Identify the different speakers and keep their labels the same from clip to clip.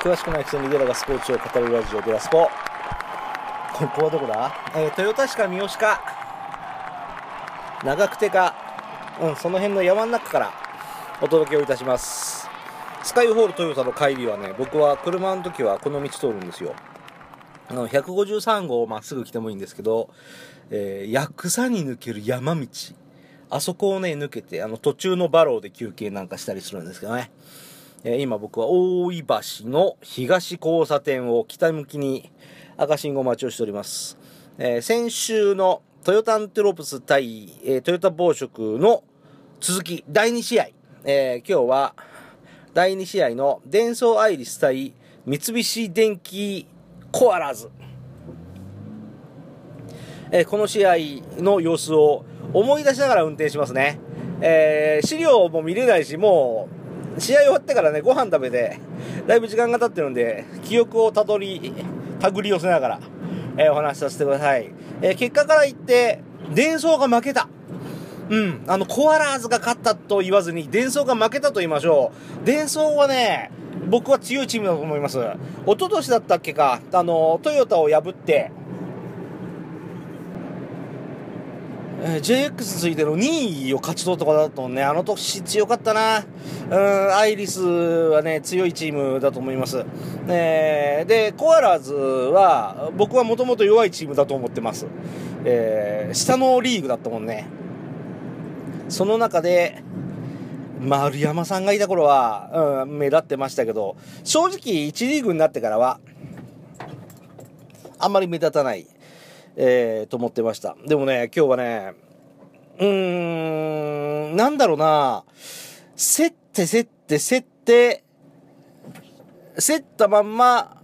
Speaker 1: 詳しくないくせにデラがスポーツを語るラジオデラスポ。ここはどこだ、えー、豊田市か三好か。長久手か。うんその辺の山の中から。お届けをいたします。スカイホールトヨタの帰りはね僕は車の時はこの道通るんですよ。あの153号をまっすぐ来てもいいんですけど、えー、薬草に抜ける山道。あそこをね抜けてあの途中のバローで休憩なんかしたりするんですけどね。え今僕は大井橋の東交差点を北向きに赤信号待ちをしております。え、先週のトヨタアンテロープス対、え、トヨタ暴食の続き、第2試合。えー、今日は第2試合のデンソーアイリス対三菱電機コアラーズ。えこの試合の様子を思い出しながら運転しますね。え資料も見れないし、もう試合終わってからね、ご飯食べて、だいぶ時間が経ってるんで、記憶をたどり、手繰り寄せながら、えー、お話しさせてください。えー、結果から言って、伝送が負けた。うん。あの、コアラーズが勝ったと言わずに、伝送が負けたと言いましょう。伝送はね、僕は強いチームだと思います。一昨年だったっけか、あの、トヨタを破って、えー、JX ついての2位を勝ち取ったことだとね、あの年強かったな。うん、アイリスはね、強いチームだと思います。えー、で、コアラーズは、僕はもともと弱いチームだと思ってます。えー、下のリーグだったもんね。その中で、丸山さんがいた頃は、うん、目立ってましたけど、正直1リーグになってからは、あんまり目立たない。えー、と思ってました。でもね、今日はね、うーん、なんだろうな、競って競って競って、競ったまんま、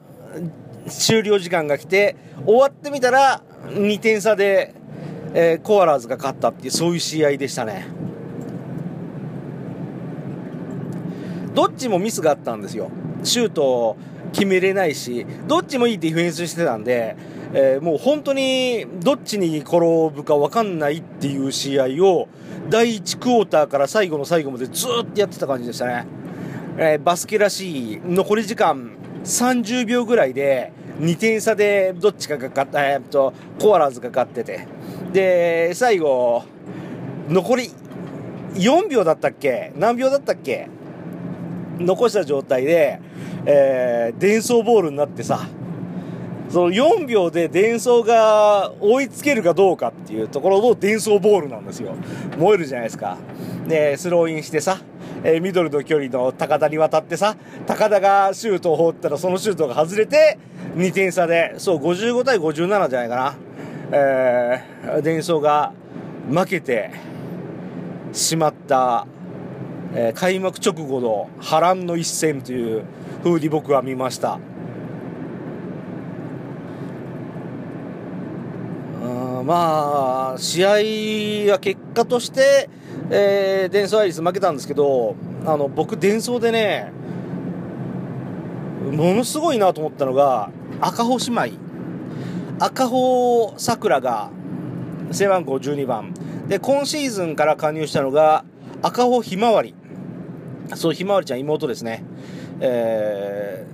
Speaker 1: 終了時間が来て、終わってみたら、2点差で、えー、コアラーズが勝ったっていう、そういう試合でしたね。どっちもミスがあったんですよ。シュートを決めれないし、どっちもいいディフェンスしてたんで、えー、もう本当にどっちに転ぶか分かんないっていう試合を第1クォーターから最後の最後までずっとやってた感じでしたね、えー、バスケらしい残り時間30秒ぐらいで2点差でどっちかが勝った、えー、っとコアラーズが勝ってて。で最後残り4秒だったっけ？何秒だったっけ？残した状態で、えー、伝送ボールになってさその4秒で伝送が追いつけるかどうかっていうところの伝送ボールなんですよ。燃えるじゃないですか。で、スローインしてさ、えー、ミドルの距離の高田に渡ってさ、高田がシュートを放ったらそのシュートが外れて、2点差で、そう、55対57じゃないかな。えー、伝送が負けてしまった、えー、開幕直後の波乱の一戦という風に僕は見ました。まあ、試合は結果として、えー、デンソーアイリス負けたんですけど、あの、僕、デンソーでね、ものすごいなと思ったのが、赤穂姉妹。赤穂さくらが、背番号12番。で、今シーズンから加入したのが、赤穂ひまわり。そう、ひまわりちゃん妹ですね。え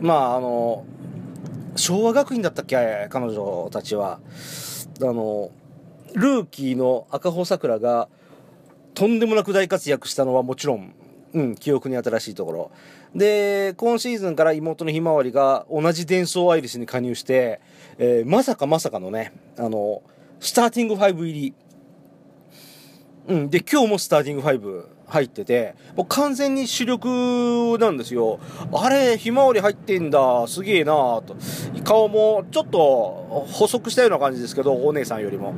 Speaker 1: ー、まあ、あの、昭和学院だったっけ彼女たちは。あの、ルーキーの赤穂さくらが、とんでもなく大活躍したのはもちろん、うん、記憶に新しいところ。で、今シーズンから妹のひまわりが同じ伝送アイリスに加入して、えー、まさかまさかのね、あの、スターティング5入り。うん、で、今日もスターティング5入ってて、もう完全に主力なんですよ。あれ、ひまわり入ってんだ、すげえなと。顔もちょっと細くしたような感じですけど、お姉さんよりも。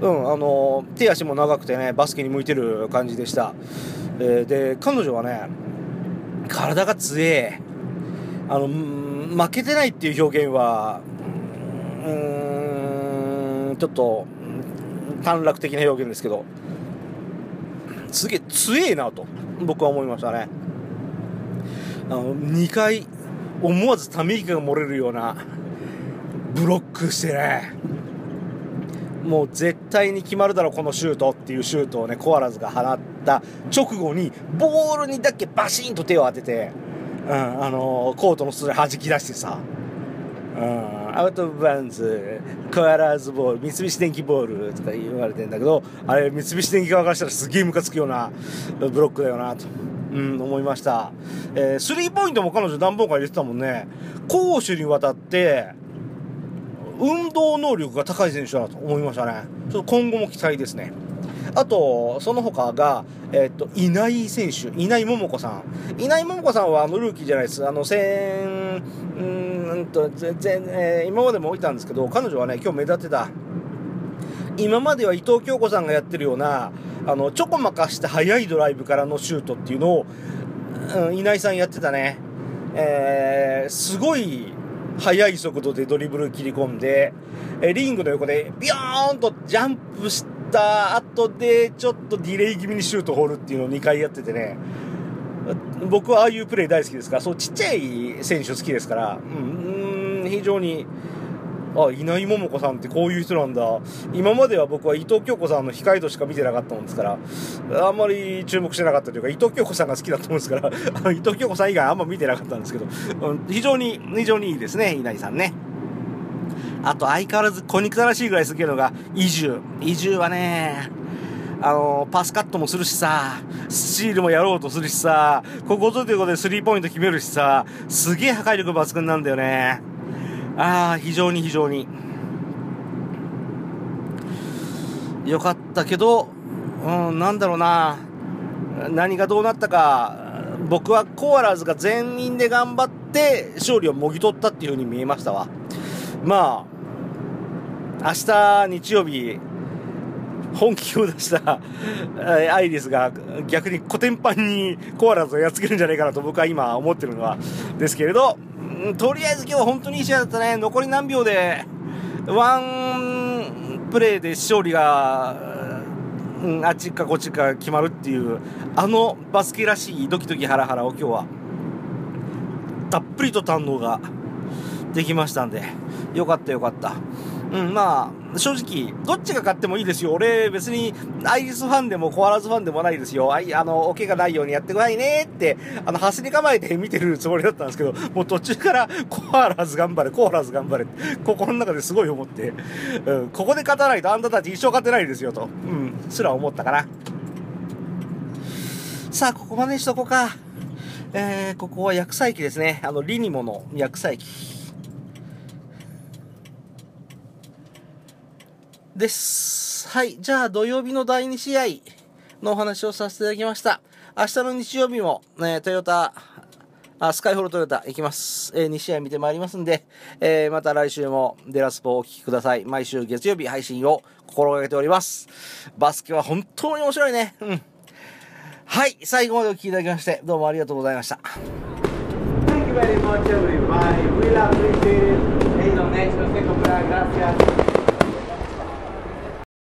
Speaker 1: うん、あの、手足も長くてね、バスケに向いてる感じでした。えー、で、彼女はね、体が強え。あの、負けてないっていう表現は、うーん、ちょっと、短絡的な表現ですけど、すげえ強えなと僕は思いましたね。あの2回思わずため息が漏れるようなブロックしてね。もう絶対に決まるだろこのシュートっていうシュートをねコアラズが放った直後にボールにだけバシンと手を当ててうん、あのコートの外で弾き出してさ、うん、アウト・オブ・バウンズ、コアラーズボール、三菱電機ボールとか言われてんだけど、あれ、三菱電機側からしたらすげえムカつくようなブロックだよなと。うん、思いました。えー、スリーポイントも彼女何本か入れてたもんね。攻守にわたって、運動能力が高い選手だなと思いましたね。ちょっと今後も期待ですね。あと、その他が、えっと、稲井選手、稲井桃子さん。稲井桃子さんは、あの、ルーキーじゃないです。あの、先、うんと、全然、えー、今までも置いたんですけど、彼女はね、今日目立ってた。今までは伊藤京子さんがやってるような、あの、ちょこまかした速いドライブからのシュートっていうのを、うん、稲井さんやってたね。えー、すごい速い速度でドリブル切り込んで、えリングの横でビヨーンとジャンプした後で、ちょっとディレイ気味にシュート掘るっていうのを2回やっててね、僕はああいうプレー大好きですから、そうちっちゃい選手好きですから、うん、非常に、あ、稲井桃子さんってこういう人なんだ。今までは僕は伊藤京子さんの控えとしか見てなかったもんですから、あんまり注目してなかったというか、伊藤京子さんが好きだと思うんですから、伊藤京子さん以外あんま見てなかったんですけど、うん、非常に、非常にいいですね、稲井さんね。あと相変わらず小憎たらしいぐらい好きなのが、移住。移住はね、あの、パスカットもするしさ、スチールもやろうとするしさ、ここということでスリーポイント決めるしさ、すげえ破壊力抜群なんだよね。ああ、非常に非常に。よかったけど、うん、なんだろうな。何がどうなったか、僕はコアラーズが全員で頑張って勝利をもぎ取ったっていう風に見えましたわ。まあ、明日日曜日、本気を出したアイリスが逆にコテンパンにコアラーズをやっつけるんじゃないかなと僕は今思ってるのはですけれど、とりあえず今日は本当にいい試合だったね。残り何秒で、ワンプレーで勝利が、うん、あっちかこっちか決まるっていう、あのバスケらしいドキドキハラハラを今日は、たっぷりと堪能ができましたんで、よかったよかった。うん、まあ、正直、どっちが勝ってもいいですよ。俺、別に、アイリスファンでもコアラズファンでもないですよ。あい、あの、お怪我ないようにやってくださいねって、あの、走り構えて見てるつもりだったんですけど、もう途中からコアラズ頑張れ、コアラズ頑張れって、心の中ですごい思って、うん、ここで勝たないとあんたたち一生勝てないですよと、うん、すら思ったかな。さあ、ここまでにしとこうか。えー、ここは薬剤機ですね。あの、リニモの薬剤機。です。はい。じゃあ、土曜日の第2試合のお話をさせていただきました。明日の日曜日も、ね、トヨタ、あスカイホールトヨタ行きます。えー、2試合見てまいりますんで、えー、また来週もデラスポをお聴きください。毎週月曜日配信を心がけております。バスケは本当に面白いね。うん。はい。最後までお聴きいただきまして、どうもありがとうございました。Thank you very much everybody. We appreciate it. Hey, donation, gracias.